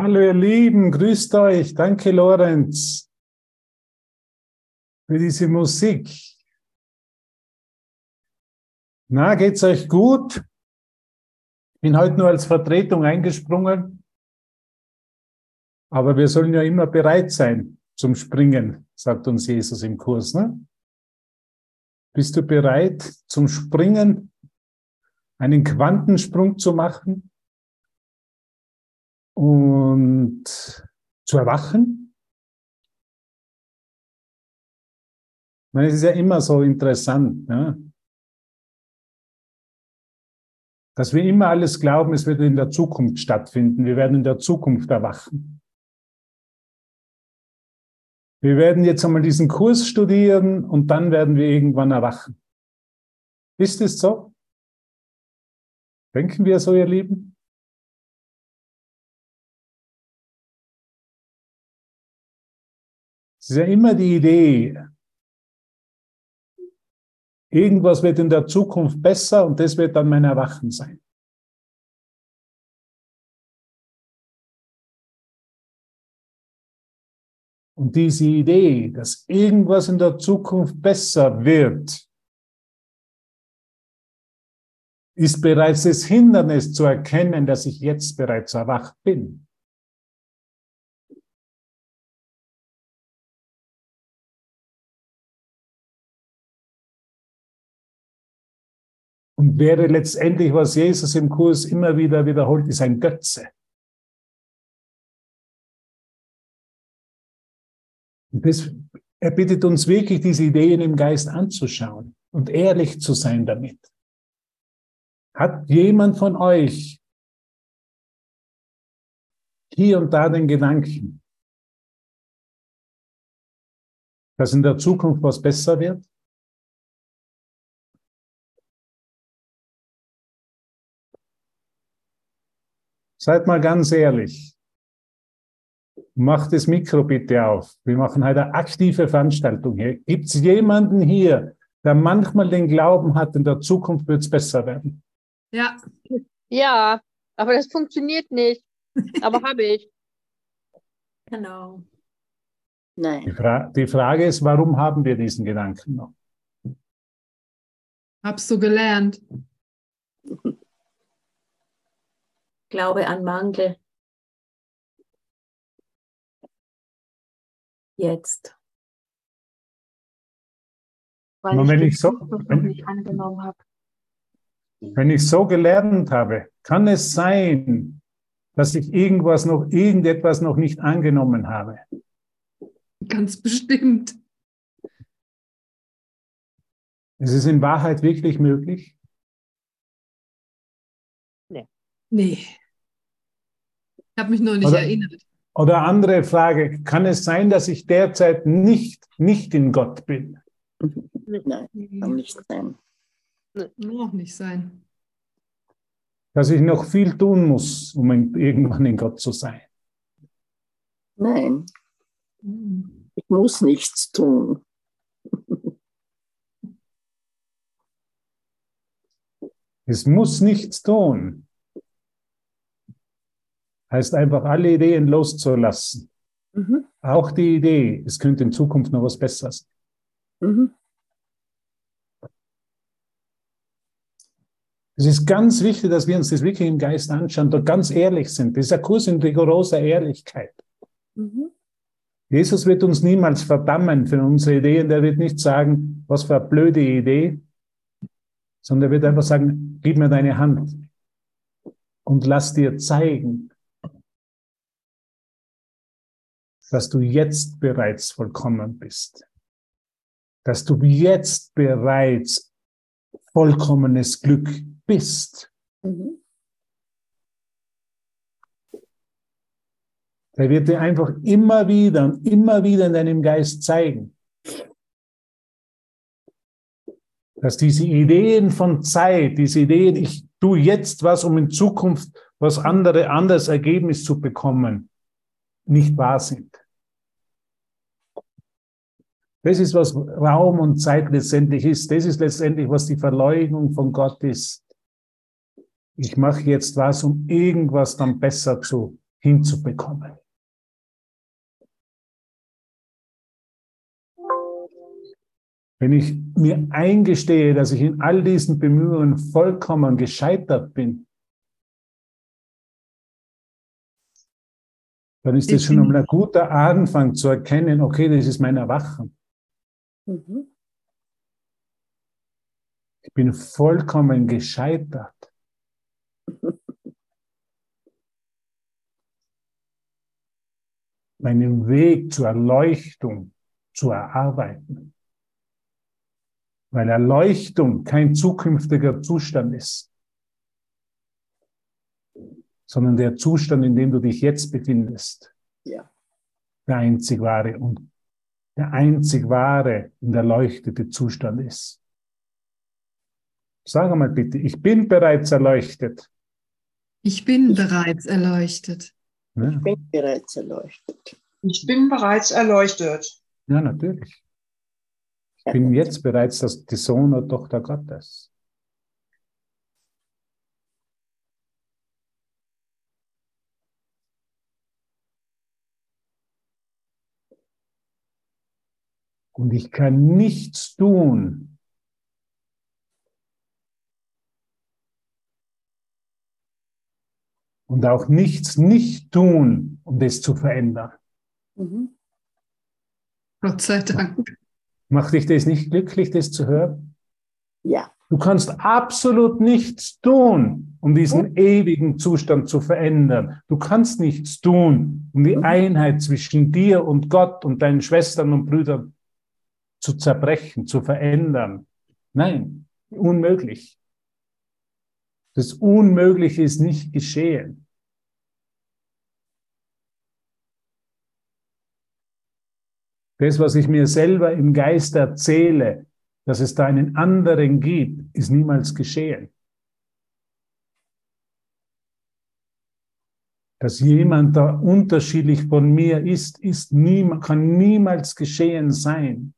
Hallo ihr Lieben, grüßt euch. Danke Lorenz für diese Musik. Na, geht's euch gut? Bin heute nur als Vertretung eingesprungen. Aber wir sollen ja immer bereit sein zum Springen, sagt uns Jesus im Kurs. Ne? Bist du bereit zum Springen, einen Quantensprung zu machen und zu erwachen? Ich meine, es ist ja immer so interessant, ne? dass wir immer alles glauben, es wird in der Zukunft stattfinden. Wir werden in der Zukunft erwachen. Wir werden jetzt einmal diesen Kurs studieren und dann werden wir irgendwann erwachen. Ist es so? Denken wir so, ihr Lieben? Es ist ja immer die Idee, Irgendwas wird in der Zukunft besser und das wird dann mein Erwachen sein. Und diese Idee, dass irgendwas in der Zukunft besser wird, ist bereits das Hindernis zu erkennen, dass ich jetzt bereits erwacht bin. Und wäre letztendlich, was Jesus im Kurs immer wieder wiederholt, ist ein Götze. Das, er bittet uns wirklich, diese Ideen im Geist anzuschauen und ehrlich zu sein damit. Hat jemand von euch hier und da den Gedanken, dass in der Zukunft was besser wird? Seid mal ganz ehrlich. Macht das Mikro bitte auf. Wir machen heute eine aktive Veranstaltung hier. Gibt es jemanden hier, der manchmal den Glauben hat, in der Zukunft wird es besser werden? Ja. Ja, aber das funktioniert nicht. Aber habe ich. Genau. Nein. Die, Fra die Frage ist, warum haben wir diesen Gedanken noch? Habst du gelernt? Glaube an Mangel. Jetzt. Weil ich wenn ich so, wenn, nicht angenommen habe. Wenn ich so gelernt habe, kann es sein, dass ich irgendwas noch, irgendetwas noch nicht angenommen habe. Ganz bestimmt. Ist es in Wahrheit wirklich möglich? Nee. Ich habe mich nur nicht oder, erinnert. Oder andere Frage, kann es sein, dass ich derzeit nicht, nicht in Gott bin? Nein, kann nicht sein. Noch nicht sein. Dass ich noch viel tun muss, um irgendwann in Gott zu sein. Nein. Hm. Ich muss nichts tun. Es muss nichts tun heißt einfach, alle Ideen loszulassen. Mhm. Auch die Idee, es könnte in Zukunft noch was Besseres. Mhm. Es ist ganz wichtig, dass wir uns das wirklich im Geist anschauen und ganz ehrlich sind. Das ist ein Kurs in rigoroser Ehrlichkeit. Mhm. Jesus wird uns niemals verdammen für unsere Ideen. Der wird nicht sagen, was für eine blöde Idee, sondern er wird einfach sagen, gib mir deine Hand und lass dir zeigen, dass du jetzt bereits vollkommen bist. Dass du jetzt bereits vollkommenes Glück bist. Mhm. Er wird dir einfach immer wieder und immer wieder in deinem Geist zeigen, dass diese Ideen von Zeit, diese Ideen, ich tue jetzt was, um in Zukunft was andere, anderes Ergebnis zu bekommen, nicht wahr sind. Das ist, was Raum und Zeit letztendlich ist. Das ist letztendlich, was die Verleugnung von Gott ist. Ich mache jetzt was, um irgendwas dann besser zu hinzubekommen. Wenn ich mir eingestehe, dass ich in all diesen Bemühungen vollkommen gescheitert bin, dann ist das schon ein guter Anfang zu erkennen, okay, das ist mein Erwachen. Mhm. Ich bin vollkommen gescheitert. Meinen Weg zur Erleuchtung zu erarbeiten. Weil Erleuchtung kein zukünftiger Zustand ist, sondern der Zustand, in dem du dich jetzt befindest. Ja. Der einzig wahre und der einzig wahre und erleuchtete Zustand ist. Sag mal bitte, ich bin bereits erleuchtet. Ich bin bereits erleuchtet. Ja. Ich bin bereits erleuchtet. Ich bin bereits erleuchtet. Ja, natürlich. Ich bin jetzt bereits das, die Sohn und Tochter Gottes. Und ich kann nichts tun, und auch nichts nicht tun, um das zu verändern. Mhm. Gott sei Dank. Macht dich das nicht glücklich, das zu hören? Ja. Du kannst absolut nichts tun, um diesen mhm. ewigen Zustand zu verändern. Du kannst nichts tun, um die mhm. Einheit zwischen dir und Gott und deinen Schwestern und Brüdern zu zerbrechen, zu verändern. Nein, unmöglich. Das Unmögliche ist nicht geschehen. Das, was ich mir selber im Geist erzähle, dass es da einen anderen gibt, ist niemals geschehen. Dass jemand da unterschiedlich von mir ist, ist nie, kann niemals geschehen sein.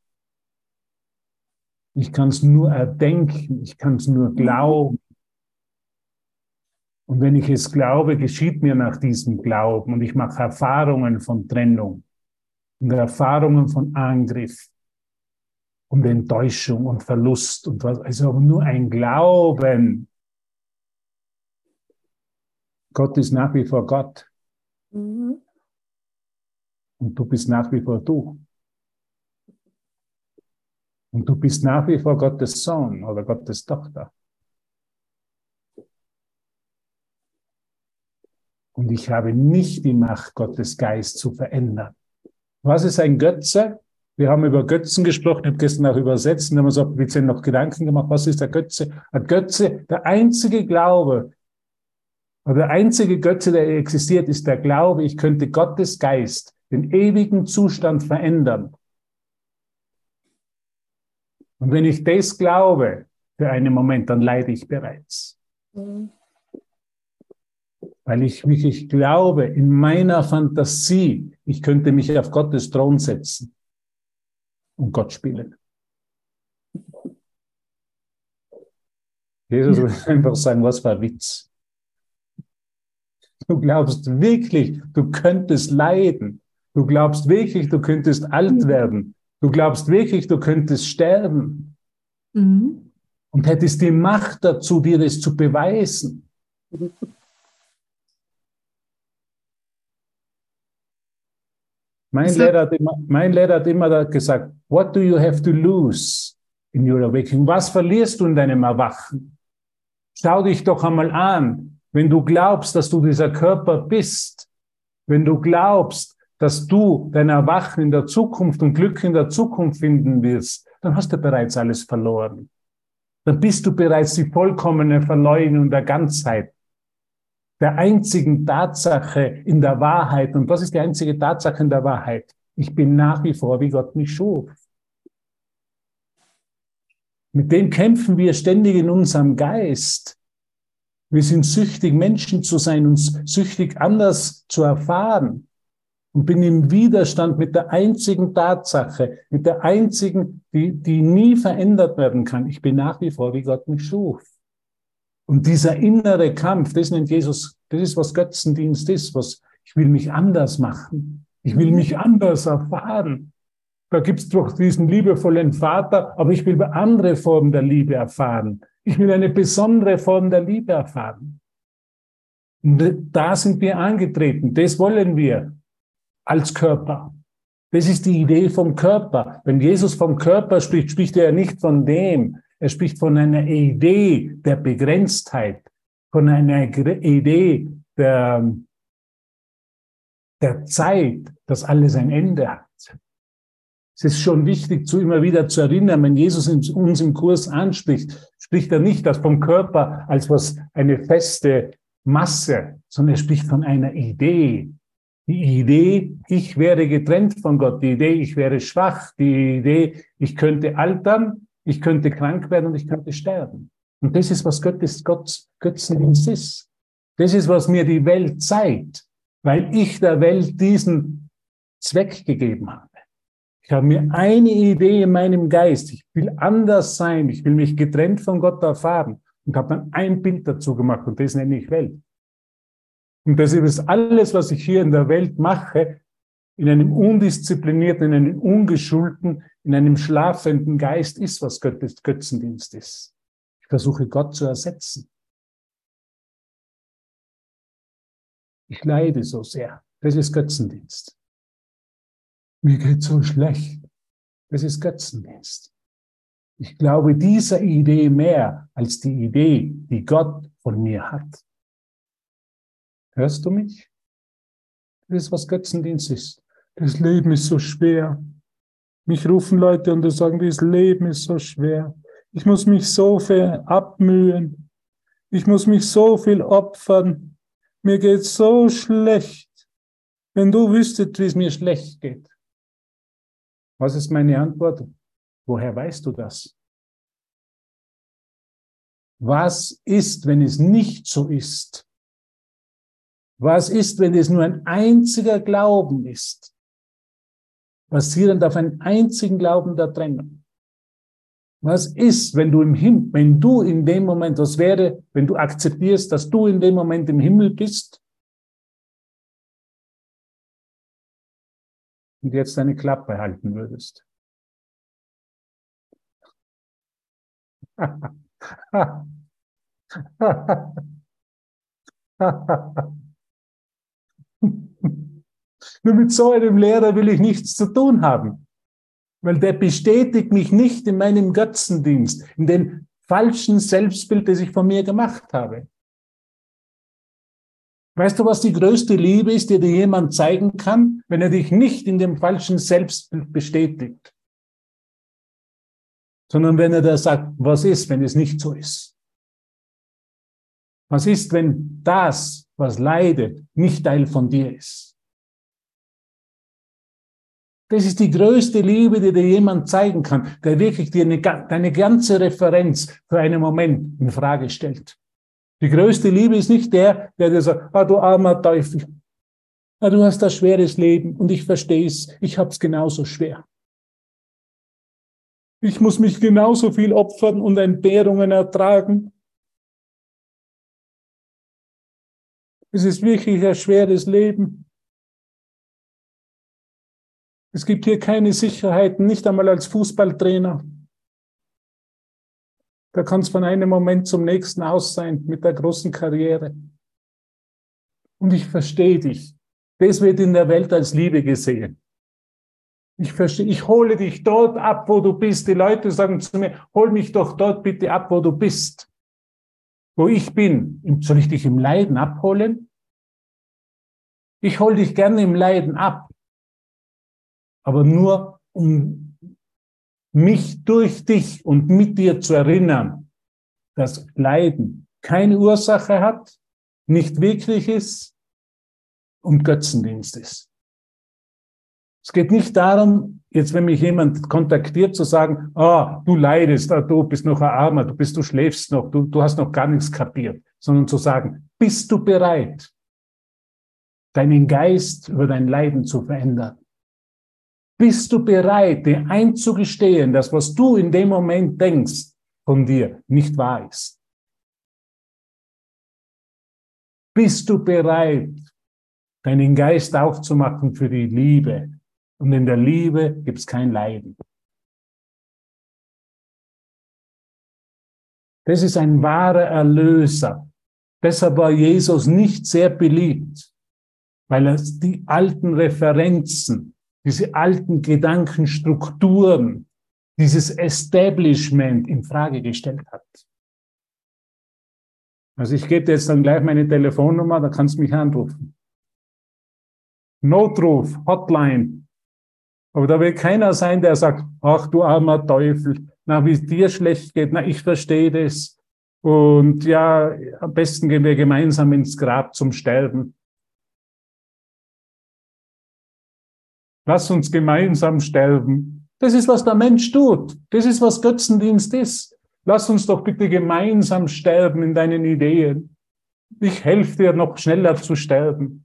Ich kann es nur erdenken, ich kann es nur glauben. Und wenn ich es glaube, geschieht mir nach diesem Glauben und ich mache Erfahrungen von Trennung und Erfahrungen von Angriff und Enttäuschung und Verlust und was, also nur ein Glauben. Gott ist nach wie vor Gott. Mhm. Und du bist nach wie vor du. Und du bist nach wie vor Gottes Sohn oder Gottes Tochter. Und ich habe nicht die Macht, Gottes Geist zu verändern. Was ist ein Götze? Wir haben über Götzen gesprochen, ich habe gestern auch übersetzt und haben uns auch ein bisschen noch Gedanken gemacht, was ist der Götze? Ein Götze, der einzige Glaube, oder der einzige Götze, der existiert, ist der Glaube, ich könnte Gottes Geist, den ewigen Zustand verändern. Und wenn ich das glaube, für einen Moment, dann leide ich bereits. Mhm weil ich wirklich glaube, in meiner Fantasie, ich könnte mich auf Gottes Thron setzen und Gott spielen. Jesus ja. will einfach sagen, was war Witz? Du glaubst wirklich, du könntest leiden. Du glaubst wirklich, du könntest alt werden. Du glaubst wirklich, du könntest sterben. Mhm. Und hättest die Macht dazu, dir das zu beweisen. Mein Lehrer, hat immer, mein Lehrer hat immer gesagt, what do you have to lose in your awakening? Was verlierst du in deinem Erwachen? Schau dich doch einmal an, wenn du glaubst, dass du dieser Körper bist, wenn du glaubst, dass du dein Erwachen in der Zukunft und Glück in der Zukunft finden wirst, dann hast du bereits alles verloren. Dann bist du bereits die vollkommene Verleugnung der Ganzheit der einzigen Tatsache in der Wahrheit. Und was ist die einzige Tatsache in der Wahrheit? Ich bin nach wie vor, wie Gott mich schuf. Mit dem kämpfen wir ständig in unserem Geist. Wir sind süchtig, Menschen zu sein, uns süchtig anders zu erfahren. Und bin im Widerstand mit der einzigen Tatsache, mit der einzigen, die, die nie verändert werden kann. Ich bin nach wie vor, wie Gott mich schuf. Und dieser innere Kampf, das nennt Jesus, das ist, was Götzendienst ist, was ich will mich anders machen. Ich will mich anders erfahren. Da gibt es doch diesen liebevollen Vater, aber ich will andere Form der Liebe erfahren. Ich will eine besondere Form der Liebe erfahren. Und da sind wir angetreten. Das wollen wir als Körper. Das ist die Idee vom Körper. Wenn Jesus vom Körper spricht, spricht er ja nicht von dem. Er spricht von einer Idee der Begrenztheit, von einer Idee der, der Zeit, dass alles ein Ende hat. Es ist schon wichtig, zu immer wieder zu erinnern, wenn Jesus uns im Kurs anspricht, spricht er nicht das vom Körper als was eine feste Masse, sondern er spricht von einer Idee, die Idee, ich wäre getrennt von Gott, die Idee, ich wäre schwach, die Idee, ich könnte altern, ich könnte krank werden und ich könnte sterben. Und das ist, was Gottes Gott, Götzendienst ist. Das ist, was mir die Welt zeigt, weil ich der Welt diesen Zweck gegeben habe. Ich habe mir eine Idee in meinem Geist. Ich will anders sein. Ich will mich getrennt von Gott erfahren. Und habe dann ein Bild dazu gemacht und das nenne ich Welt. Und das ist alles, was ich hier in der Welt mache, in einem undisziplinierten, in einem ungeschulten, in einem schlafenden Geist ist, was Götzendienst ist. Ich versuche Gott zu ersetzen. Ich leide so sehr. Das ist Götzendienst. Mir geht so schlecht. Das ist Götzendienst. Ich glaube dieser Idee mehr als die Idee, die Gott von mir hat. Hörst du mich? Das ist, was Götzendienst ist. Das Leben ist so schwer. Mich rufen Leute und sagen, das Leben ist so schwer. Ich muss mich so viel abmühen. Ich muss mich so viel opfern. Mir geht so schlecht. Wenn du wüsstet, wie es mir schlecht geht. Was ist meine Antwort? Woher weißt du das? Was ist, wenn es nicht so ist? Was ist, wenn es nur ein einziger Glauben ist? Basierend auf einem einzigen Glauben der Trennung. Was ist, wenn du im Himmel, wenn du in dem Moment, was wäre, wenn du akzeptierst, dass du in dem Moment im Himmel bist und jetzt deine Klappe halten würdest? Nur mit so einem Lehrer will ich nichts zu tun haben, weil der bestätigt mich nicht in meinem Götzendienst, in dem falschen Selbstbild, das ich von mir gemacht habe. Weißt du, was die größte Liebe ist, die dir jemand zeigen kann, wenn er dich nicht in dem falschen Selbstbild bestätigt? Sondern wenn er da sagt, was ist, wenn es nicht so ist? Was ist, wenn das, was leidet, nicht Teil von dir ist? Das ist die größte Liebe, die dir jemand zeigen kann, der wirklich dir eine, deine ganze Referenz für einen Moment in Frage stellt. Die größte Liebe ist nicht der, der dir sagt, ah, du armer Teufel, ah, du hast ein schweres Leben und ich verstehe es, ich hab's genauso schwer. Ich muss mich genauso viel opfern und Entbehrungen ertragen. Es ist wirklich ein schweres Leben. Es gibt hier keine Sicherheiten, nicht einmal als Fußballtrainer. Da kann es von einem Moment zum nächsten aus sein mit der großen Karriere. Und ich verstehe dich. Das wird in der Welt als Liebe gesehen. Ich verstehe, ich hole dich dort ab, wo du bist. Die Leute sagen zu mir, hol mich doch dort bitte ab, wo du bist wo ich bin, soll ich dich im Leiden abholen? Ich hole dich gerne im Leiden ab, aber nur um mich durch dich und mit dir zu erinnern, dass Leiden keine Ursache hat, nicht wirklich ist und Götzendienst ist. Es geht nicht darum, jetzt wenn mich jemand kontaktiert, zu sagen, ah, du leidest, ah, du bist noch ein Armer, du bist, du schläfst noch, du, du hast noch gar nichts kapiert, sondern zu sagen, bist du bereit, deinen Geist über dein Leiden zu verändern? Bist du bereit, dir einzugestehen, dass was du in dem Moment denkst von dir nicht wahr ist? Bist du bereit, deinen Geist aufzumachen für die Liebe. Und in der Liebe gibt es kein Leiden. Das ist ein wahrer Erlöser. Deshalb war Jesus nicht sehr beliebt, weil er die alten Referenzen, diese alten Gedankenstrukturen, dieses Establishment in Frage gestellt hat. Also ich gebe dir jetzt dann gleich meine Telefonnummer, da kannst du mich anrufen. Notruf, Hotline. Aber da will keiner sein, der sagt, ach du armer Teufel, na, wie es dir schlecht geht, na, ich verstehe das. Und ja, am besten gehen wir gemeinsam ins Grab zum Sterben. Lass uns gemeinsam sterben. Das ist, was der Mensch tut. Das ist, was Götzendienst ist. Lass uns doch bitte gemeinsam sterben in deinen Ideen. Ich helfe dir noch schneller zu sterben.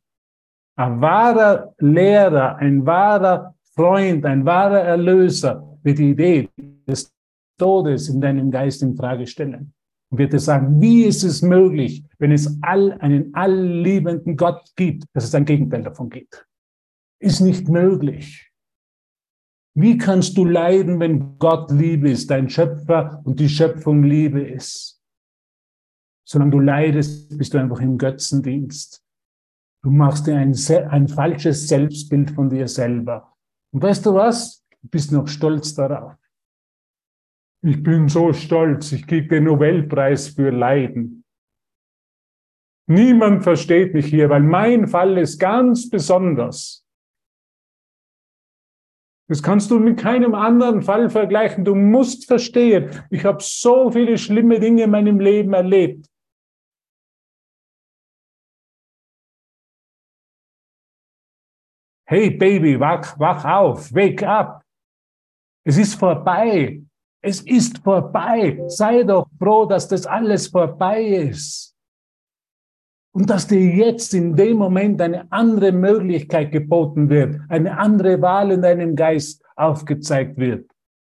Ein wahrer Lehrer, ein wahrer Freund, ein wahrer Erlöser wird die Idee des Todes in deinem Geist in Frage stellen. Und wird dir sagen, wie ist es möglich, wenn es all, einen allliebenden Gott gibt, dass es ein Gegenteil davon gibt? Ist nicht möglich. Wie kannst du leiden, wenn Gott Liebe ist, dein Schöpfer und die Schöpfung Liebe ist? Solange du leidest, bist du einfach im Götzendienst. Du machst dir ein, ein falsches Selbstbild von dir selber. Und weißt du was? Du bist noch stolz darauf. Ich bin so stolz, ich kriege den Nobelpreis für Leiden. Niemand versteht mich hier, weil mein Fall ist ganz besonders. Das kannst du mit keinem anderen Fall vergleichen. Du musst verstehen, ich habe so viele schlimme Dinge in meinem Leben erlebt. Hey Baby, wach, wach auf, wake up. Es ist vorbei. Es ist vorbei. Sei doch froh, dass das alles vorbei ist. Und dass dir jetzt in dem Moment eine andere Möglichkeit geboten wird, eine andere Wahl in deinem Geist aufgezeigt wird.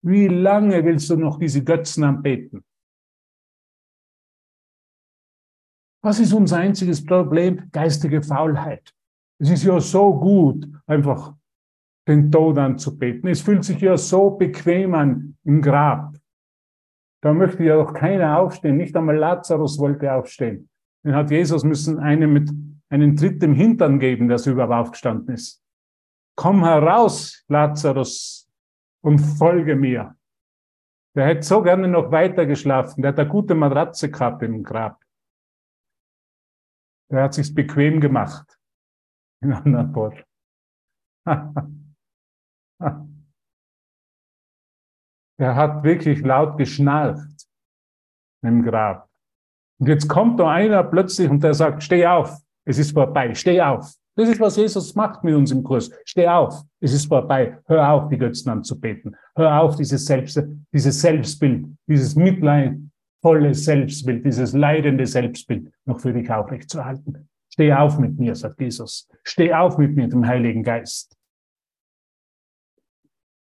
Wie lange willst du noch diese Götzen anbeten? Was ist unser einziges Problem? Geistige Faulheit. Es ist ja so gut, einfach den Tod anzubeten. Es fühlt sich ja so bequem an im Grab. Da möchte ja auch keiner aufstehen. Nicht einmal Lazarus wollte aufstehen. Dann hat Jesus müssen einen mit einen Tritt im Hintern geben, der so überhaupt aufgestanden ist. Komm heraus, Lazarus, und folge mir. Der hätte so gerne noch weiter geschlafen. Der hat eine gute Matratze gehabt im Grab. Der hat sich's bequem gemacht. In anderen Worten. Er hat wirklich laut geschnarcht im Grab. Und jetzt kommt da einer plötzlich und der sagt, steh auf, es ist vorbei, steh auf. Das ist, was Jesus macht mit uns im Kurs. Steh auf, es ist vorbei. Hör auf, die Götzen anzubeten. Hör auf, dieses, Selbst, dieses Selbstbild, dieses mitleidvolle Selbstbild, dieses leidende Selbstbild noch für dich aufrechtzuerhalten. Steh auf mit mir, sagt Jesus. Steh auf mit mir, dem Heiligen Geist.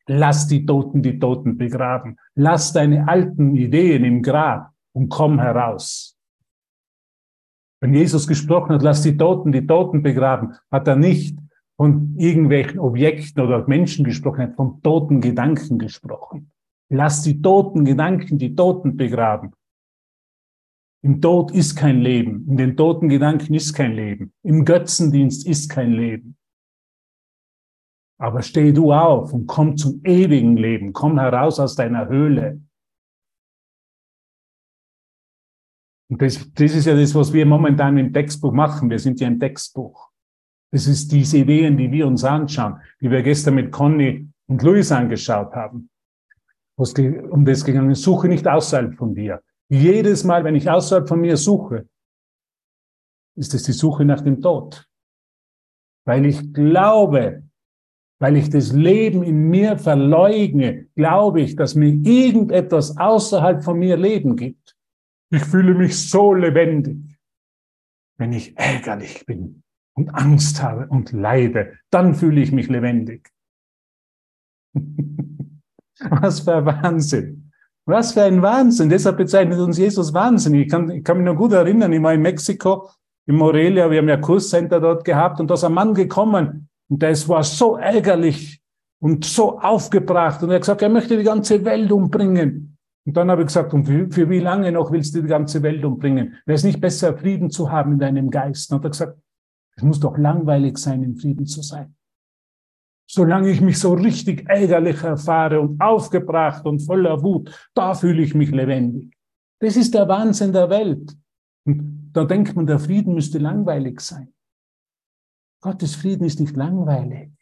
Lass die Toten die Toten begraben. Lass deine alten Ideen im Grab und komm heraus. Wenn Jesus gesprochen hat, lass die Toten die Toten begraben, hat er nicht von irgendwelchen Objekten oder Menschen gesprochen, er hat von toten Gedanken gesprochen. Lass die toten Gedanken die Toten begraben. Im Tod ist kein Leben, in den toten Gedanken ist kein Leben, im Götzendienst ist kein Leben. Aber steh du auf und komm zum ewigen Leben, komm heraus aus deiner Höhle, Und das, das ist ja das, was wir momentan im Textbuch machen. Wir sind ja ein Textbuch. Das ist diese Ideen, die wir uns anschauen, die wir gestern mit Conny und Luis angeschaut haben. Was um das gegangen ist, suche nicht außerhalb von dir. Jedes Mal, wenn ich außerhalb von mir suche, ist es die Suche nach dem Tod. Weil ich glaube, weil ich das Leben in mir verleugne, glaube ich, dass mir irgendetwas außerhalb von mir Leben gibt. Ich fühle mich so lebendig. Wenn ich ärgerlich bin und Angst habe und leide, dann fühle ich mich lebendig. Was für Wahnsinn. Was für ein Wahnsinn. Deshalb bezeichnet uns Jesus wahnsinnig. Ich kann, ich kann mich noch gut erinnern, ich war in Mexiko im Morelia, wir haben ja Kurscenter dort gehabt und da ist ein Mann gekommen und der war so ärgerlich und so aufgebracht und er hat gesagt, er möchte die ganze Welt umbringen. Und dann habe ich gesagt, und für, für wie lange noch willst du die ganze Welt umbringen? Wäre es nicht besser, Frieden zu haben in deinem Geist? Und dann hat er gesagt, es muss doch langweilig sein, im Frieden zu sein. Solange ich mich so richtig ärgerlich erfahre und aufgebracht und voller Wut, da fühle ich mich lebendig. Das ist der Wahnsinn der Welt. Und da denkt man, der Frieden müsste langweilig sein. Gottes Frieden ist nicht langweilig.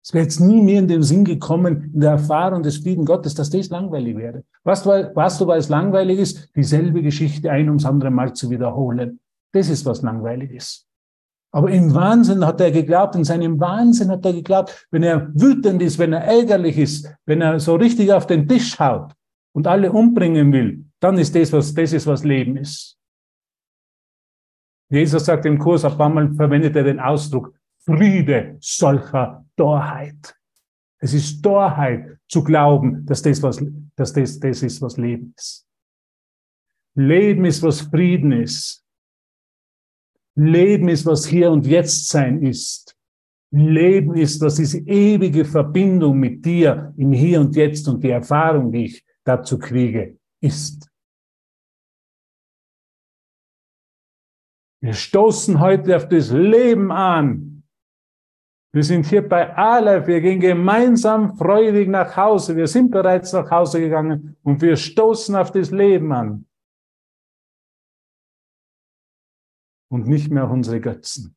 Es wäre jetzt nie mehr in den Sinn gekommen, in der Erfahrung des Frieden Gottes, dass das langweilig wäre. Was, was du, weil es langweilig ist, dieselbe Geschichte ein ums andere Mal zu wiederholen. Das ist, was langweilig ist. Aber im Wahnsinn hat er geglaubt, in seinem Wahnsinn hat er geglaubt, wenn er wütend ist, wenn er ärgerlich ist, wenn er so richtig auf den Tisch haut und alle umbringen will, dann ist das, was, das ist, was Leben ist. Jesus sagt im Kurs, ein paar Mal verwendet er den Ausdruck Friede solcher Torheit. Es ist Torheit zu glauben, dass das, was, dass das, das ist, was Leben ist. Leben ist, was Frieden ist. Leben ist, was hier und jetzt sein ist. Leben ist, was diese ewige Verbindung mit dir im Hier und Jetzt und die Erfahrung, die ich dazu kriege, ist. Wir stoßen heute auf das Leben an. Wir sind hier bei Aleph, wir gehen gemeinsam freudig nach Hause. Wir sind bereits nach Hause gegangen und wir stoßen auf das Leben an. Und nicht mehr unsere Götzen,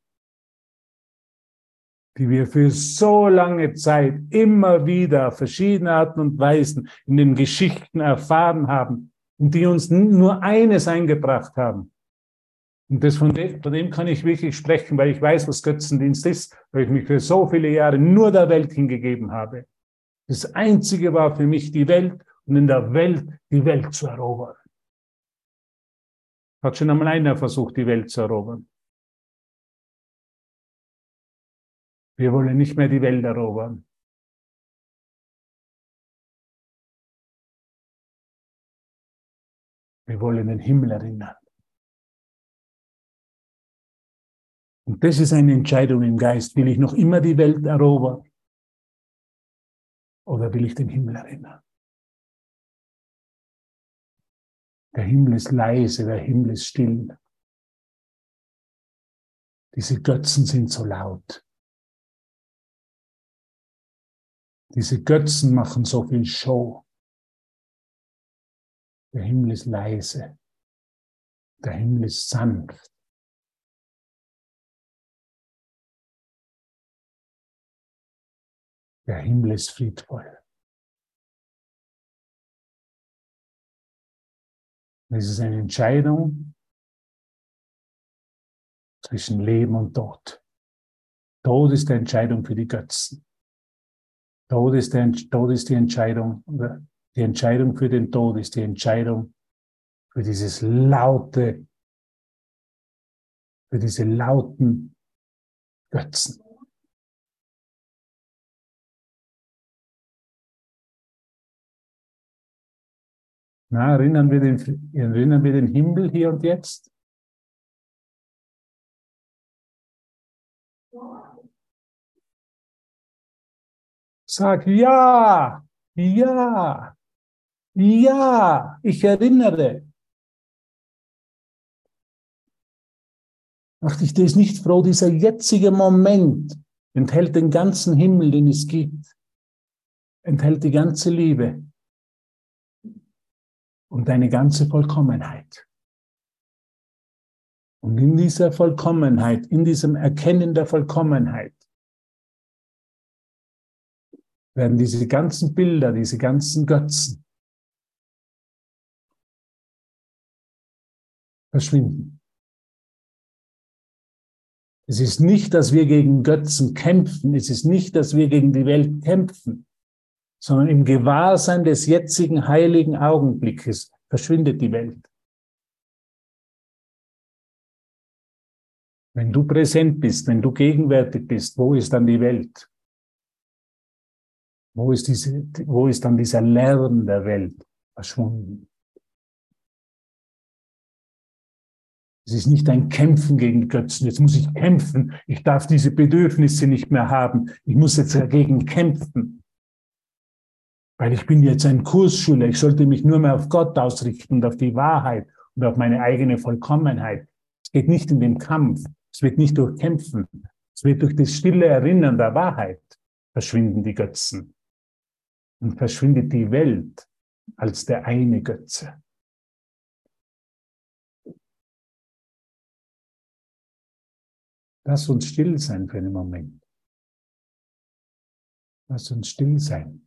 die wir für so lange Zeit immer wieder auf verschiedene Arten und Weisen in den Geschichten erfahren haben und die uns nur eines eingebracht haben. Und das von dem, von dem kann ich wirklich sprechen, weil ich weiß, was Götzendienst ist, weil ich mich für so viele Jahre nur der Welt hingegeben habe. Das Einzige war für mich die Welt und in der Welt die Welt zu erobern. Hat schon einmal einer versucht, die Welt zu erobern. Wir wollen nicht mehr die Welt erobern. Wir wollen den Himmel erinnern. Und das ist eine Entscheidung im Geist. Will ich noch immer die Welt erobern? Oder will ich den Himmel erinnern? Der Himmel ist leise, der Himmel ist still. Diese Götzen sind so laut. Diese Götzen machen so viel Show. Der Himmel ist leise. Der Himmel ist sanft. Der Himmel ist friedvoll. Es ist eine Entscheidung zwischen Leben und Tod. Tod ist die Entscheidung für die Götzen. Tod ist, der, Tod ist die Entscheidung, die Entscheidung für den Tod ist die Entscheidung für dieses laute, für diese lauten Götzen. Na, erinnern wir, den, erinnern wir den Himmel hier und jetzt? Sag ja, ja, ja, ich erinnere. Macht dich das nicht froh? Dieser jetzige Moment enthält den ganzen Himmel, den es gibt, enthält die ganze Liebe und deine ganze Vollkommenheit. Und in dieser Vollkommenheit, in diesem Erkennen der Vollkommenheit, werden diese ganzen Bilder, diese ganzen Götzen verschwinden. Es ist nicht, dass wir gegen Götzen kämpfen, es ist nicht, dass wir gegen die Welt kämpfen, sondern im Gewahrsein des jetzigen heiligen Augenblickes verschwindet die Welt. Wenn du präsent bist, wenn du gegenwärtig bist, wo ist dann die Welt? Wo ist, diese, wo ist dann dieser Lärm der Welt verschwunden? Es ist nicht ein Kämpfen gegen Götzen. Jetzt muss ich kämpfen. Ich darf diese Bedürfnisse nicht mehr haben. Ich muss jetzt dagegen kämpfen. Weil ich bin jetzt ein Kursschüler. Ich sollte mich nur mehr auf Gott ausrichten und auf die Wahrheit und auf meine eigene Vollkommenheit. Es geht nicht in den Kampf. Es wird nicht durch Kämpfen. Es wird durch das stille Erinnern der Wahrheit verschwinden die Götzen. Und verschwindet die Welt als der eine Götze. Lass uns still sein für einen Moment. Lass uns still sein.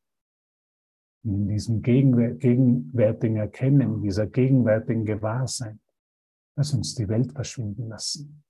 In diesem gegenwärtigen Erkennen, dieser gegenwärtigen Gewahrsein. Lass uns die Welt verschwinden lassen.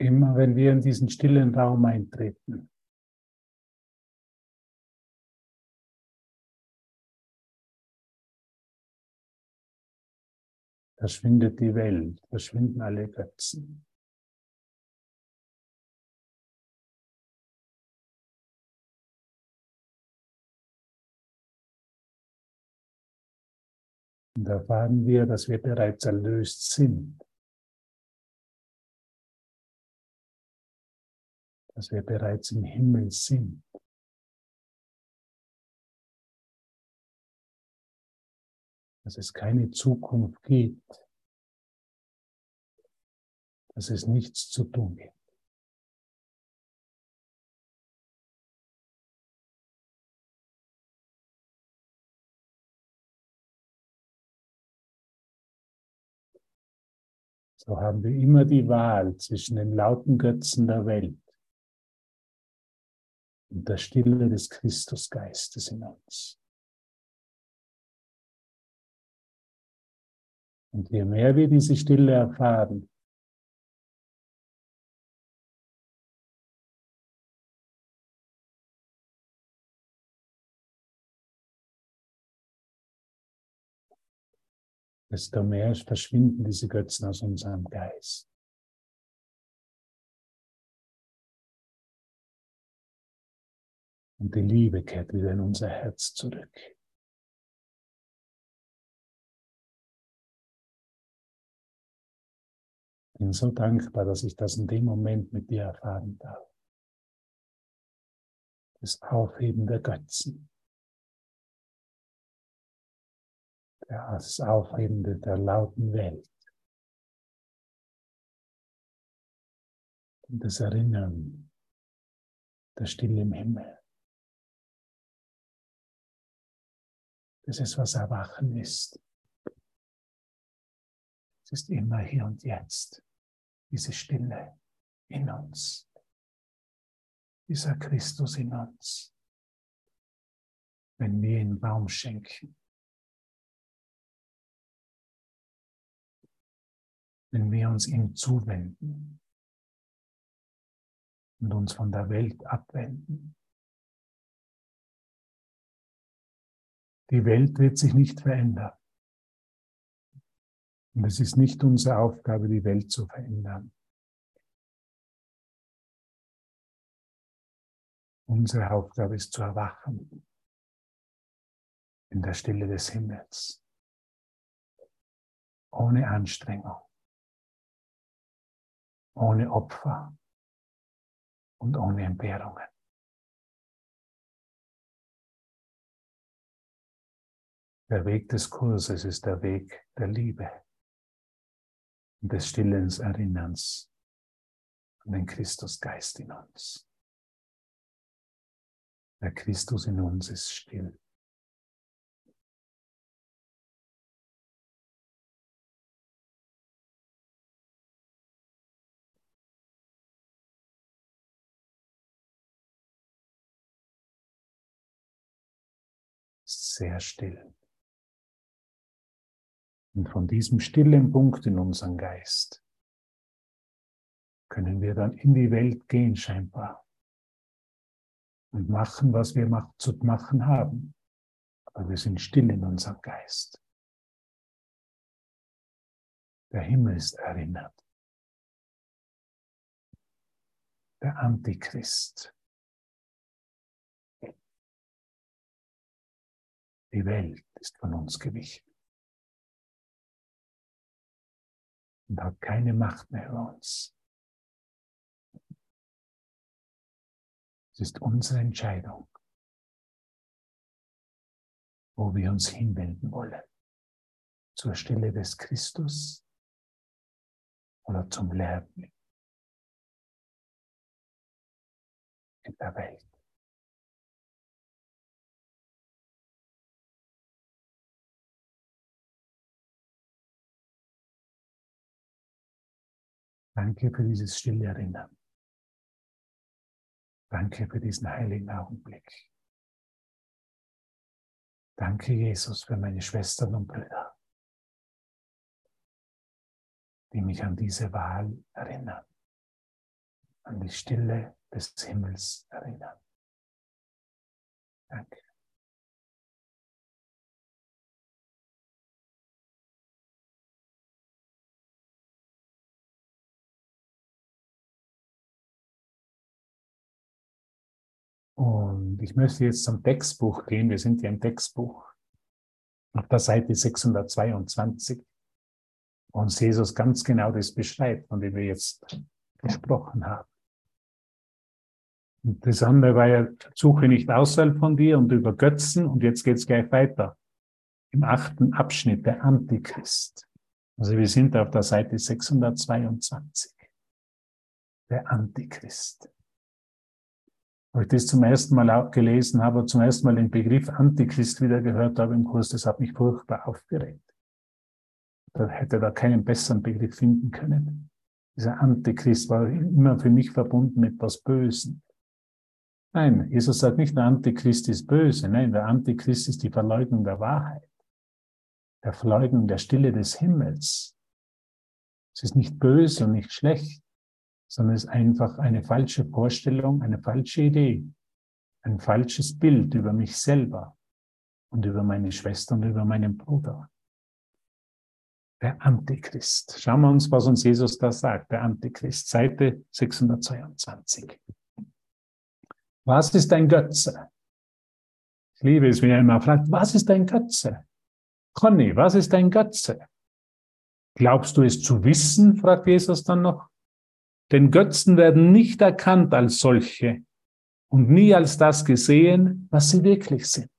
Immer wenn wir in diesen stillen Raum eintreten, verschwindet die Welt, verschwinden alle Götzen. Und erfahren wir, dass wir bereits erlöst sind. Dass wir bereits im Himmel sind. Dass es keine Zukunft gibt. Dass es nichts zu tun gibt. So haben wir immer die Wahl zwischen den lauten Götzen der Welt und der Stille des Christusgeistes in uns. Und je mehr wir diese Stille erfahren, desto mehr verschwinden diese Götzen aus unserem Geist. Und die Liebe kehrt wieder in unser Herz zurück. Ich bin so dankbar, dass ich das in dem Moment mit dir erfahren darf. Das Aufheben der Götzen. das Aufhebende der lauten Welt. Und das Erinnern der Stille im Himmel. Das ist, was Erwachen ist. Es ist immer hier und jetzt, diese Stille in uns, dieser Christus in uns, wenn wir ihn Raum schenken. wenn wir uns ihm zuwenden und uns von der Welt abwenden. Die Welt wird sich nicht verändern. Und es ist nicht unsere Aufgabe, die Welt zu verändern. Unsere Aufgabe ist zu erwachen in der Stille des Himmels, ohne Anstrengung ohne Opfer und ohne Entbehrungen. Der Weg des Kurses ist der Weg der Liebe und des stillen Erinnerns an den Christusgeist in uns. Der Christus in uns ist still. sehr still. Und von diesem stillen Punkt in unserem Geist können wir dann in die Welt gehen scheinbar und machen, was wir zu machen haben. Aber wir sind still in unserem Geist. Der Himmel ist erinnert. Der Antichrist Die Welt ist von uns gewichen und hat keine Macht mehr über uns. Es ist unsere Entscheidung, wo wir uns hinwenden wollen. Zur Stille des Christus oder zum Lärm in der Welt. Danke für dieses stille Erinnern. Danke für diesen heiligen Augenblick. Danke, Jesus, für meine Schwestern und Brüder, die mich an diese Wahl erinnern. an die Stille des Himmels erinnern. Danke. Und ich möchte jetzt zum Textbuch gehen. Wir sind ja im Textbuch auf der Seite 622, wo uns Jesus ganz genau das beschreibt, von dem wir jetzt gesprochen haben. Und das andere war ja, suche nicht außerhalb von dir und über Götzen. Und jetzt geht es gleich weiter. Im achten Abschnitt, der Antichrist. Also wir sind auf der Seite 622. Der Antichrist als ich das zum ersten Mal gelesen habe, zum ersten Mal den Begriff Antichrist wieder gehört habe im Kurs, das hat mich furchtbar aufgeregt. Da hätte da keinen besseren Begriff finden können. Dieser Antichrist war immer für mich verbunden mit etwas Bösen. Nein, Jesus sagt nicht, der Antichrist ist böse. Nein, der Antichrist ist die Verleugnung der Wahrheit. Der Verleugnung der Stille des Himmels. Es ist nicht böse und nicht schlecht sondern es ist einfach eine falsche Vorstellung, eine falsche Idee, ein falsches Bild über mich selber und über meine Schwester und über meinen Bruder. Der Antichrist. Schauen wir uns, was uns Jesus da sagt. Der Antichrist, Seite 622. Was ist ein Götze? Ich liebe es, wenn immer fragt, was ist ein Götze? Conny, was ist ein Götze? Glaubst du es zu wissen? fragt Jesus dann noch. Denn Götzen werden nicht erkannt als solche und nie als das gesehen, was sie wirklich sind.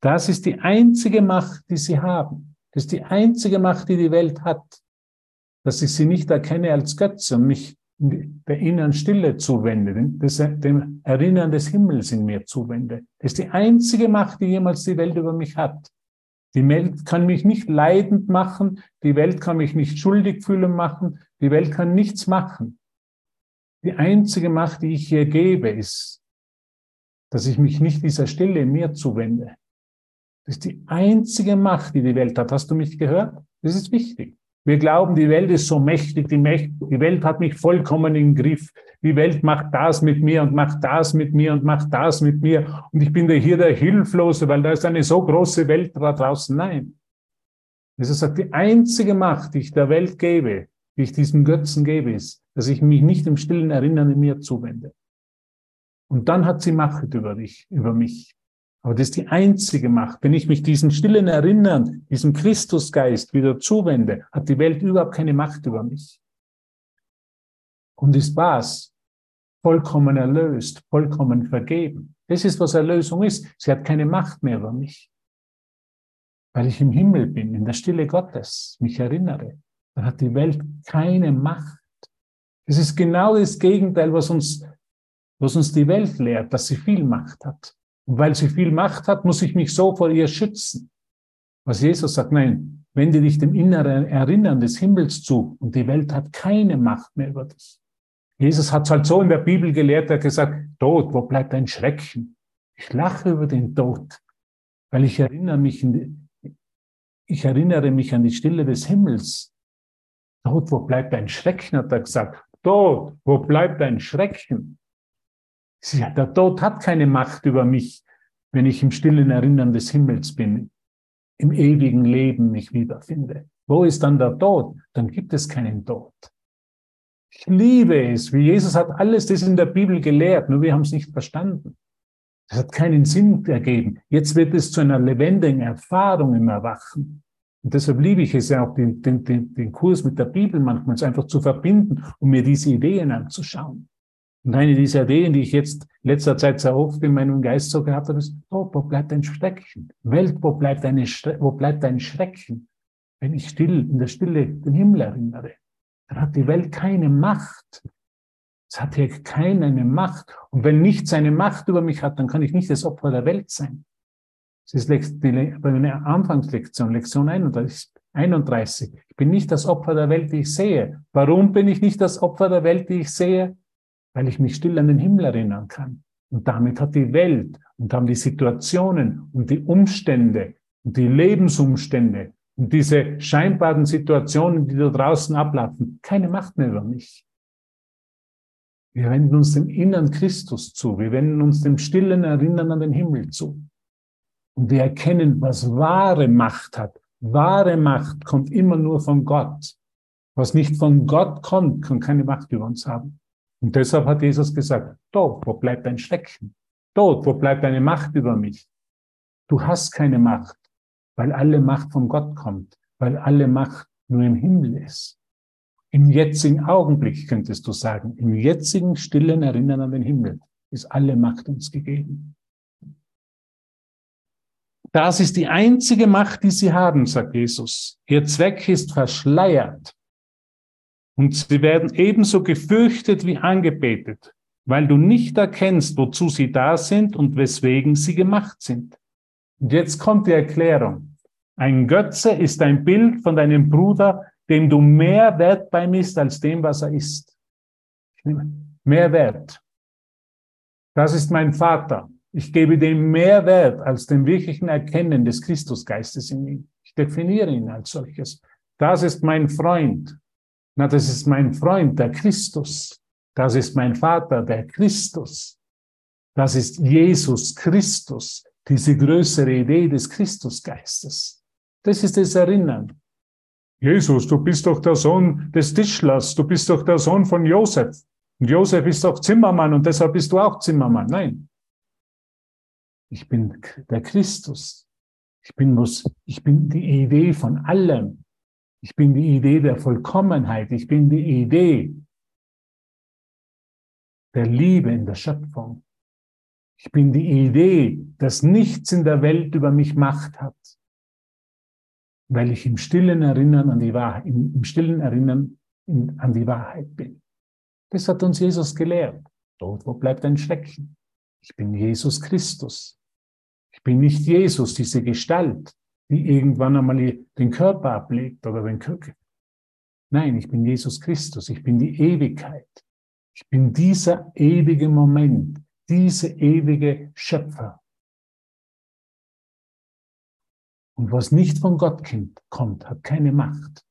Das ist die einzige Macht, die sie haben. Das ist die einzige Macht, die die Welt hat, dass ich sie nicht erkenne als Götze und mich der inneren Stille zuwende, dem Erinnern des Himmels in mir zuwende. Das ist die einzige Macht, die jemals die Welt über mich hat. Die Welt kann mich nicht leidend machen, die Welt kann mich nicht schuldig fühlen machen, die Welt kann nichts machen. Die einzige Macht, die ich hier gebe, ist, dass ich mich nicht dieser Stille mir zuwende. Das ist die einzige Macht, die die Welt hat. Hast du mich gehört? Das ist wichtig. Wir glauben, die Welt ist so mächtig, die, Mächt, die Welt hat mich vollkommen im Griff. Die Welt macht das mit mir und macht das mit mir und macht das mit mir. Und ich bin hier der Hilflose, weil da ist eine so große Welt da draußen. Nein. Jesus sagt, die einzige Macht, die ich der Welt gebe, die ich diesem Götzen gebe, ist, dass ich mich nicht im stillen Erinnern in mir zuwende. Und dann hat sie Macht über dich, über mich. Aber das ist die einzige Macht. Wenn ich mich diesen stillen Erinnern, diesem Christusgeist wieder zuwende, hat die Welt überhaupt keine Macht über mich. Und ist was? Vollkommen erlöst, vollkommen vergeben. Das ist, was Erlösung ist. Sie hat keine Macht mehr über mich. Weil ich im Himmel bin, in der Stille Gottes, mich erinnere, dann hat die Welt keine Macht. Es ist genau das Gegenteil, was uns, was uns die Welt lehrt, dass sie viel Macht hat. Und weil sie viel Macht hat, muss ich mich so vor ihr schützen. Was Jesus sagt, nein, wende dich dem inneren Erinnern des Himmels zu und die Welt hat keine Macht mehr über dich. Jesus hat es halt so in der Bibel gelehrt, er hat gesagt, Tod, wo bleibt dein Schrecken? Ich lache über den Tod, weil ich erinnere mich, in, ich erinnere mich an die Stille des Himmels. Tod, wo bleibt dein Schrecken, hat er gesagt. Tod, wo bleibt dein Schrecken? Der Tod hat keine Macht über mich, wenn ich im stillen Erinnern des Himmels bin, im ewigen Leben mich wiederfinde. Wo ist dann der Tod? Dann gibt es keinen Tod. Ich liebe es, wie Jesus hat alles das in der Bibel gelehrt, nur wir haben es nicht verstanden. Das hat keinen Sinn ergeben. Jetzt wird es zu einer lebendigen Erfahrung im Erwachen. Und deshalb liebe ich es ja auch, den, den, den Kurs mit der Bibel manchmal einfach zu verbinden, um mir diese Ideen anzuschauen. Und eine dieser Ideen, die ich jetzt letzter Zeit sehr oft in meinem Geist so gehabt habe, ist, oh, wo bleibt dein Schrecken? Welt, wo bleibt, deine, wo bleibt dein Schrecken? Wenn ich still, in der Stille den Himmel erinnere, dann hat die Welt keine Macht. Es hat hier keine Macht. Und wenn nichts eine Macht über mich hat, dann kann ich nicht das Opfer der Welt sein. Das ist die, Anfangslektion, Lektion 31. 31. Ich bin nicht das Opfer der Welt, die ich sehe. Warum bin ich nicht das Opfer der Welt, die ich sehe? weil ich mich still an den Himmel erinnern kann. Und damit hat die Welt und haben die Situationen und die Umstände und die Lebensumstände und diese scheinbaren Situationen, die da draußen ablaufen, keine Macht mehr über mich. Wir wenden uns dem inneren Christus zu. Wir wenden uns dem stillen Erinnern an den Himmel zu. Und wir erkennen, was wahre Macht hat. Wahre Macht kommt immer nur von Gott. Was nicht von Gott kommt, kann keine Macht über uns haben. Und deshalb hat Jesus gesagt, dort, wo bleibt dein Schrecken? Dort, wo bleibt deine Macht über mich? Du hast keine Macht, weil alle Macht von Gott kommt, weil alle Macht nur im Himmel ist. Im jetzigen Augenblick könntest du sagen, im jetzigen stillen Erinnern an den Himmel ist alle Macht uns gegeben. Das ist die einzige Macht, die sie haben, sagt Jesus. Ihr Zweck ist verschleiert. Und sie werden ebenso gefürchtet wie angebetet, weil du nicht erkennst, wozu sie da sind und weswegen sie gemacht sind. Und jetzt kommt die Erklärung. Ein Götze ist ein Bild von deinem Bruder, dem du mehr Wert beimisst als dem, was er ist. Mehr Wert. Das ist mein Vater. Ich gebe dem mehr Wert als dem wirklichen Erkennen des Christusgeistes in ihm. Ich definiere ihn als solches. Das ist mein Freund. Na, das ist mein Freund, der Christus. Das ist mein Vater, der Christus. Das ist Jesus Christus, diese größere Idee des Christusgeistes. Das ist das Erinnern. Jesus, du bist doch der Sohn des Tischlers, du bist doch der Sohn von Josef. Und Josef ist doch Zimmermann und deshalb bist du auch Zimmermann. Nein. Ich bin der Christus. Ich bin, was, ich bin die Idee von allem. Ich bin die Idee der Vollkommenheit. Ich bin die Idee der Liebe in der Schöpfung. Ich bin die Idee, dass nichts in der Welt über mich Macht hat weil ich im stillen Erinnern an die Wahrheit, im, stillen Erinnern an die Wahrheit bin. Das hat uns Jesus gelehrt. Dort, wo bleibt ein Schrecken? Ich bin Jesus Christus. Ich bin nicht Jesus, diese Gestalt, die irgendwann einmal den Körper ablegt oder den Körper. Nein, ich bin Jesus Christus. Ich bin die Ewigkeit. Ich bin dieser ewige Moment, diese ewige Schöpfer. Und was nicht von Gott kommt, hat keine Macht.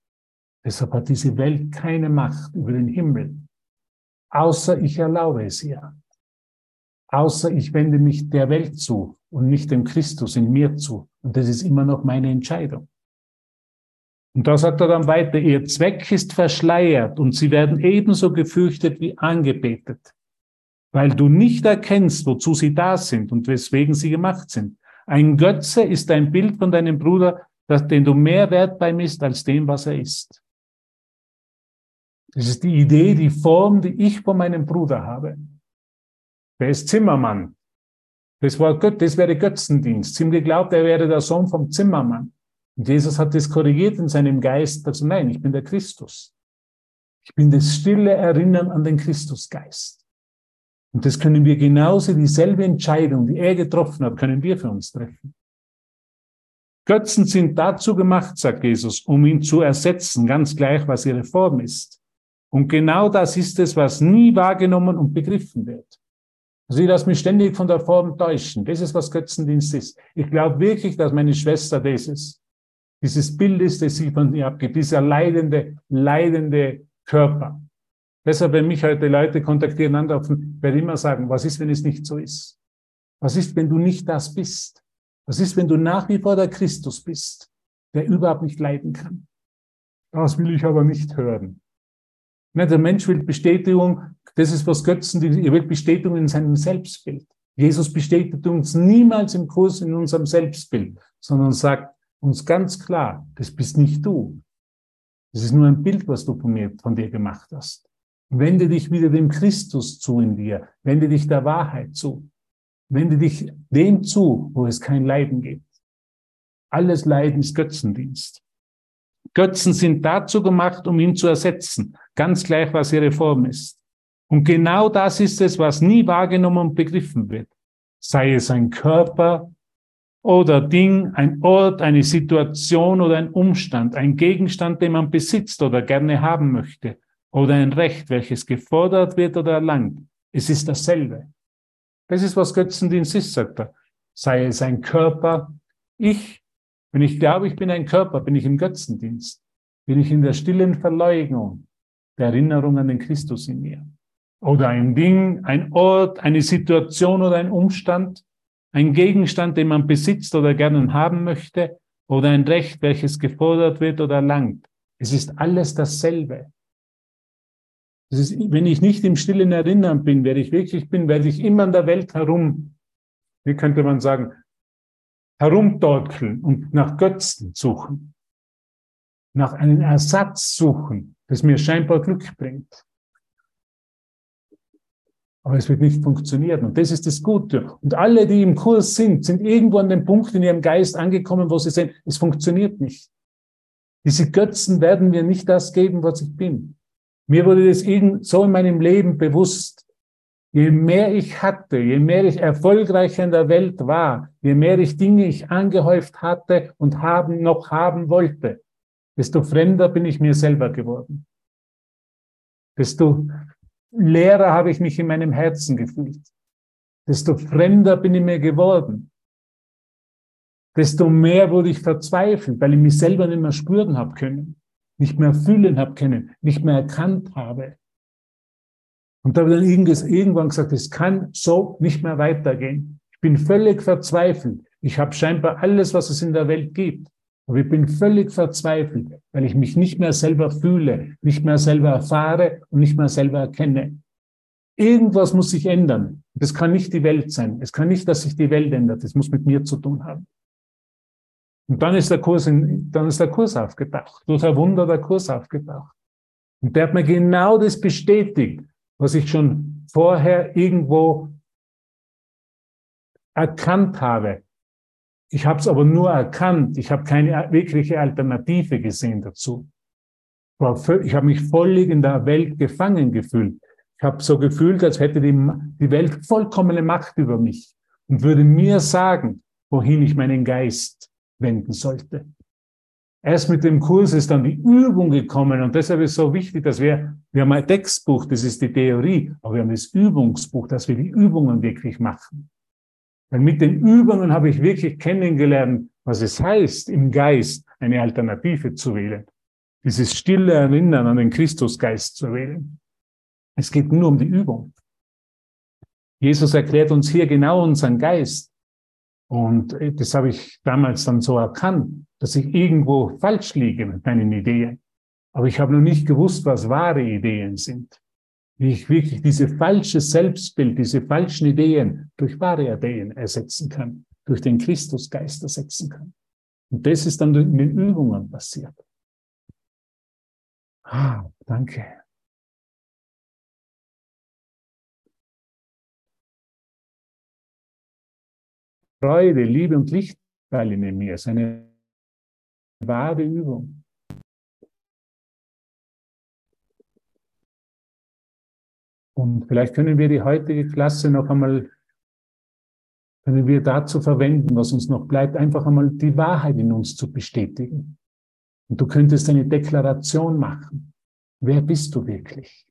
Deshalb hat diese Welt keine Macht über den Himmel, außer ich erlaube es ihr. Außer ich wende mich der Welt zu und nicht dem Christus in mir zu. Und das ist immer noch meine Entscheidung. Und da sagt er dann weiter, ihr Zweck ist verschleiert und sie werden ebenso gefürchtet wie angebetet, weil du nicht erkennst, wozu sie da sind und weswegen sie gemacht sind. Ein Götze ist ein Bild von deinem Bruder, das, den du mehr Wert beimisst als dem, was er ist. Das ist die Idee, die Form, die ich von meinem Bruder habe. Der ist Zimmermann. Das, war Gott, das wäre Götzendienst. Sie haben geglaubt, er wäre der Sohn vom Zimmermann. Und Jesus hat das korrigiert in seinem Geist. Also nein, ich bin der Christus. Ich bin das stille Erinnern an den Christusgeist. Und das können wir genauso, dieselbe Entscheidung, die er getroffen hat, können wir für uns treffen. Götzen sind dazu gemacht, sagt Jesus, um ihn zu ersetzen, ganz gleich, was ihre Form ist. Und genau das ist es, was nie wahrgenommen und begriffen wird. Also ich lasse mich ständig von der Form täuschen. Das ist, was Götzendienst ist. Ich glaube wirklich, dass meine Schwester das ist. Dieses Bild ist, das sie von ihr abgibt, dieser leidende, leidende Körper. Deshalb, wenn mich heute Leute kontaktieren, anrufen, werde ich immer sagen, was ist, wenn es nicht so ist? Was ist, wenn du nicht das bist? Was ist, wenn du nach wie vor der Christus bist, der überhaupt nicht leiden kann? Das will ich aber nicht hören. Ne, der Mensch will Bestätigung, das ist was Götzen, er will Bestätigung in seinem Selbstbild. Jesus bestätigt uns niemals im Kurs in unserem Selbstbild, sondern sagt uns ganz klar, das bist nicht du. Das ist nur ein Bild, was du von mir, von dir gemacht hast. Wende dich wieder dem Christus zu in dir. Wende dich der Wahrheit zu. Wende dich dem zu, wo es kein Leiden gibt. Alles Leiden ist Götzendienst. Götzen sind dazu gemacht, um ihn zu ersetzen. Ganz gleich, was ihre Form ist. Und genau das ist es, was nie wahrgenommen und begriffen wird. Sei es ein Körper oder Ding, ein Ort, eine Situation oder ein Umstand, ein Gegenstand, den man besitzt oder gerne haben möchte oder ein Recht, welches gefordert wird oder erlangt. Es ist dasselbe. Das ist, was Götzendienst ist, sagt er. Sei es ein Körper. Ich, wenn ich glaube, ich bin ein Körper, bin ich im Götzendienst. Bin ich in der stillen Verleugnung der Erinnerung an den Christus in mir. oder ein Ding, ein Ort, eine Situation oder ein Umstand, ein Gegenstand, den man besitzt oder gerne haben möchte, oder ein Recht, welches gefordert wird oder erlangt. Es ist alles dasselbe. Ist, wenn ich nicht im stillen Erinnern bin, wer ich wirklich bin, werde ich immer in der Welt herum, wie könnte man sagen, herumdorkeln und nach Götzen suchen, nach einem Ersatz suchen, das mir scheinbar Glück bringt. Aber es wird nicht funktionieren. Und das ist das Gute. Und alle, die im Kurs sind, sind irgendwo an dem Punkt in ihrem Geist angekommen, wo sie sehen, es funktioniert nicht. Diese Götzen werden mir nicht das geben, was ich bin. Mir wurde das so in meinem Leben bewusst. Je mehr ich hatte, je mehr ich erfolgreich in der Welt war, je mehr ich Dinge ich angehäuft hatte und haben, noch haben wollte, desto fremder bin ich mir selber geworden. Desto leerer habe ich mich in meinem Herzen gefühlt. Desto fremder bin ich mir geworden. Desto mehr wurde ich verzweifelt, weil ich mich selber nicht mehr spüren habe können, nicht mehr fühlen habe können, nicht mehr erkannt habe. Und da habe ich dann irgendwann gesagt, es kann so nicht mehr weitergehen. Ich bin völlig verzweifelt. Ich habe scheinbar alles, was es in der Welt gibt. Aber ich bin völlig verzweifelt, weil ich mich nicht mehr selber fühle, nicht mehr selber erfahre und nicht mehr selber erkenne. Irgendwas muss sich ändern. Das kann nicht die Welt sein. Es kann nicht, dass sich die Welt ändert. Das muss mit mir zu tun haben. Und dann ist der Kurs, in, dann ist der Kurs aufgetaucht. Durch ein Wunder der Kurs aufgetaucht. Und der hat mir genau das bestätigt, was ich schon vorher irgendwo erkannt habe. Ich habe es aber nur erkannt. Ich habe keine wirkliche Alternative gesehen dazu. Ich habe mich völlig in der Welt gefangen gefühlt. Ich habe so gefühlt, als hätte die, die Welt vollkommene Macht über mich und würde mir sagen, wohin ich meinen Geist wenden sollte. Erst mit dem Kurs ist dann die Übung gekommen und deshalb ist es so wichtig, dass wir, wir haben ein Textbuch, das ist die Theorie, aber wir haben das Übungsbuch, dass wir die Übungen wirklich machen. Weil mit den Übungen habe ich wirklich kennengelernt, was es heißt, im Geist eine Alternative zu wählen. Dieses stille Erinnern an den Christusgeist zu wählen. Es geht nur um die Übung. Jesus erklärt uns hier genau unseren Geist. Und das habe ich damals dann so erkannt, dass ich irgendwo falsch liege mit meinen Ideen. Aber ich habe noch nicht gewusst, was wahre Ideen sind wie ich wirklich diese falsche Selbstbild, diese falschen Ideen durch wahre Ideen ersetzen kann, durch den Christusgeist ersetzen kann. Und das ist dann in den Übungen passiert. Ah, danke. Freude, Liebe und Licht fallen in mir. Es ist eine wahre Übung. Und vielleicht können wir die heutige Klasse noch einmal, können wir dazu verwenden, was uns noch bleibt, einfach einmal die Wahrheit in uns zu bestätigen. Und du könntest eine Deklaration machen. Wer bist du wirklich?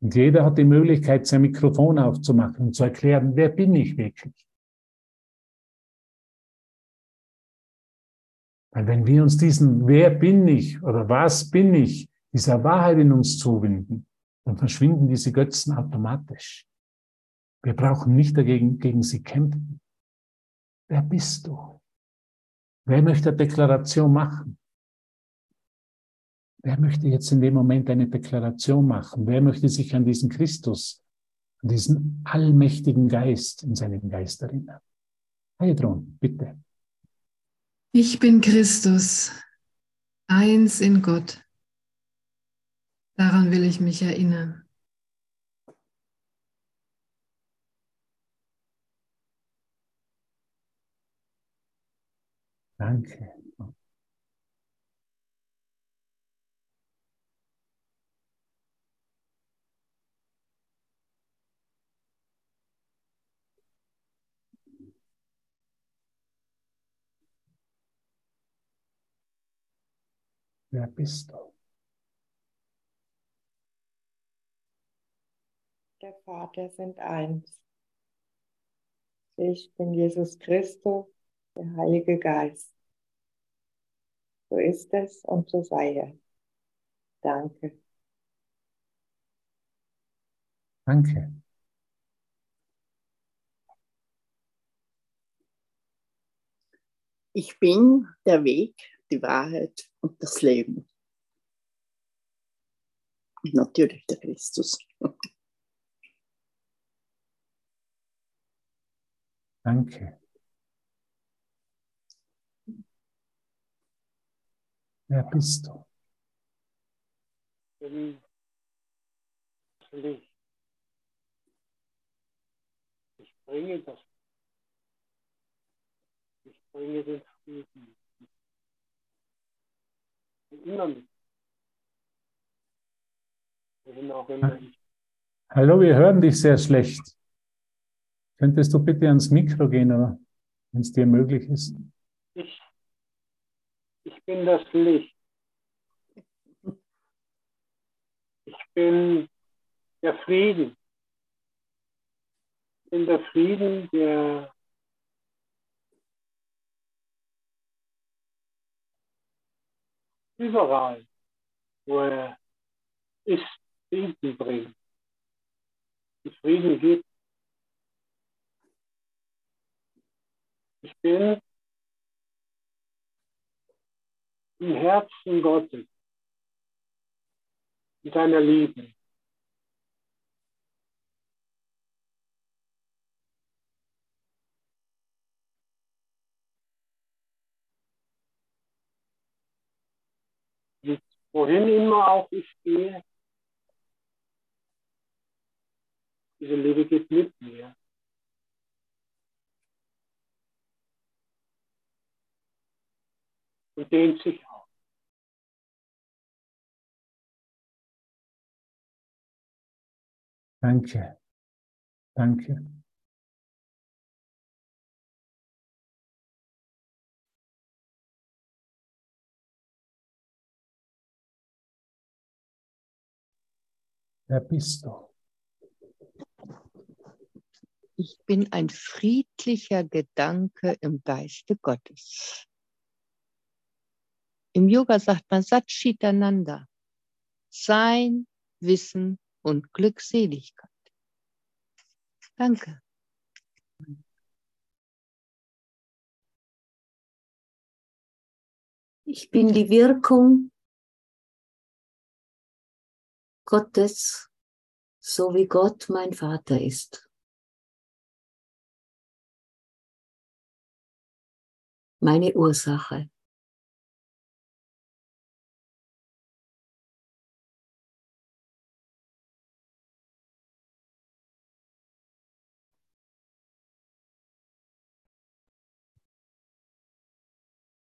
Und jeder hat die Möglichkeit, sein Mikrofon aufzumachen und zu erklären, wer bin ich wirklich? Weil wenn wir uns diesen Wer bin ich oder was bin ich, dieser Wahrheit in uns zuwenden, dann verschwinden diese Götzen automatisch. Wir brauchen nicht dagegen gegen sie kämpfen. Wer bist du? Wer möchte eine Deklaration machen? Wer möchte jetzt in dem Moment eine Deklaration machen? Wer möchte sich an diesen Christus, an diesen allmächtigen Geist in seinem Geist erinnern? Heidron, bitte. Ich bin Christus, eins in Gott. Daran will ich mich erinnern. Danke. Wer bist du? der Vater sind eins. Ich bin Jesus Christus, der Heilige Geist. So ist es und so sei es. Danke. Danke. Ich bin der Weg, die Wahrheit und das Leben. Und natürlich der Christus. Danke. Wer bist du? Licht. Ich bringe das. Ich bringe den Frieden. Wohin auch immer ich. Hallo, wir hören dich sehr schlecht. Könntest du bitte ans Mikro gehen, wenn es dir möglich ist? Ich, ich bin das Licht. Ich bin der Frieden. Ich bin der Frieden, der überall, wo er ist, Frieden bringt. Die Frieden gibt. Ich bin im Herzen Gottes, in seiner Liebe. Wohin immer auch ich gehe, diese Liebe geht mit mir. Und dehnt sich aus. Danke. Danke. Wer bist du? Ich bin ein friedlicher Gedanke im Geiste Gottes. Im Yoga sagt man Satchitananda. Sein, Wissen und Glückseligkeit. Danke. Ich bin die Wirkung Gottes, so wie Gott mein Vater ist. Meine Ursache.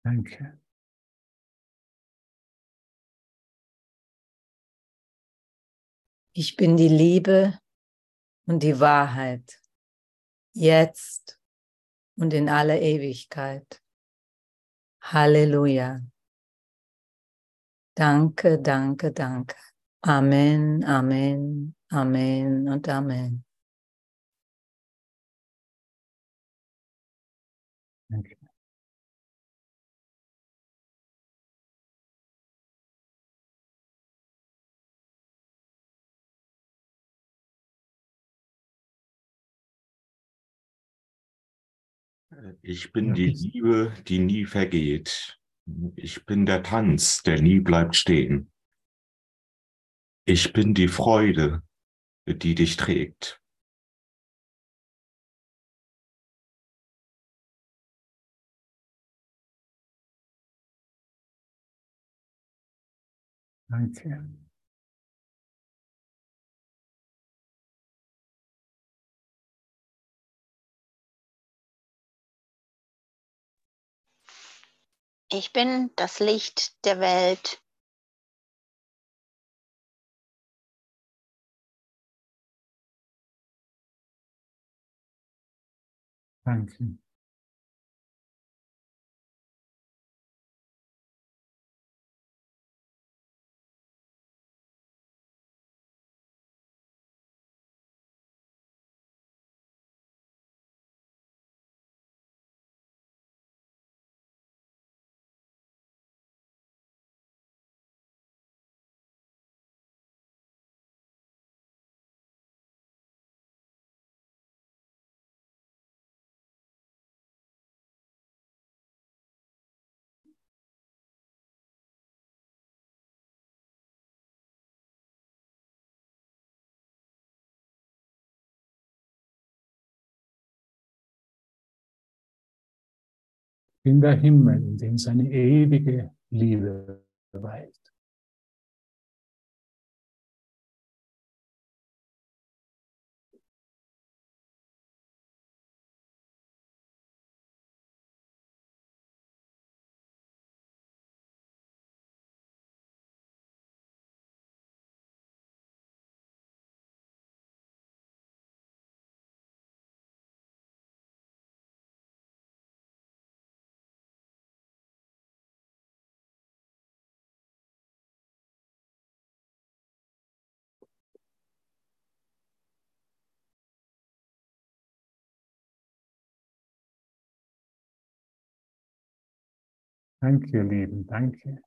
Danke. Ich bin die Liebe und die Wahrheit, jetzt und in aller Ewigkeit. Halleluja. Danke, danke, danke. Amen, Amen, Amen und Amen. Ich bin die Liebe, die nie vergeht. Ich bin der Tanz, der nie bleibt stehen. Ich bin die Freude, die dich trägt. Danke. Ich bin das Licht der Welt. Danke. In der Himmel, in dem seine ewige Liebe weilt. Danke, ihr Lieben, danke.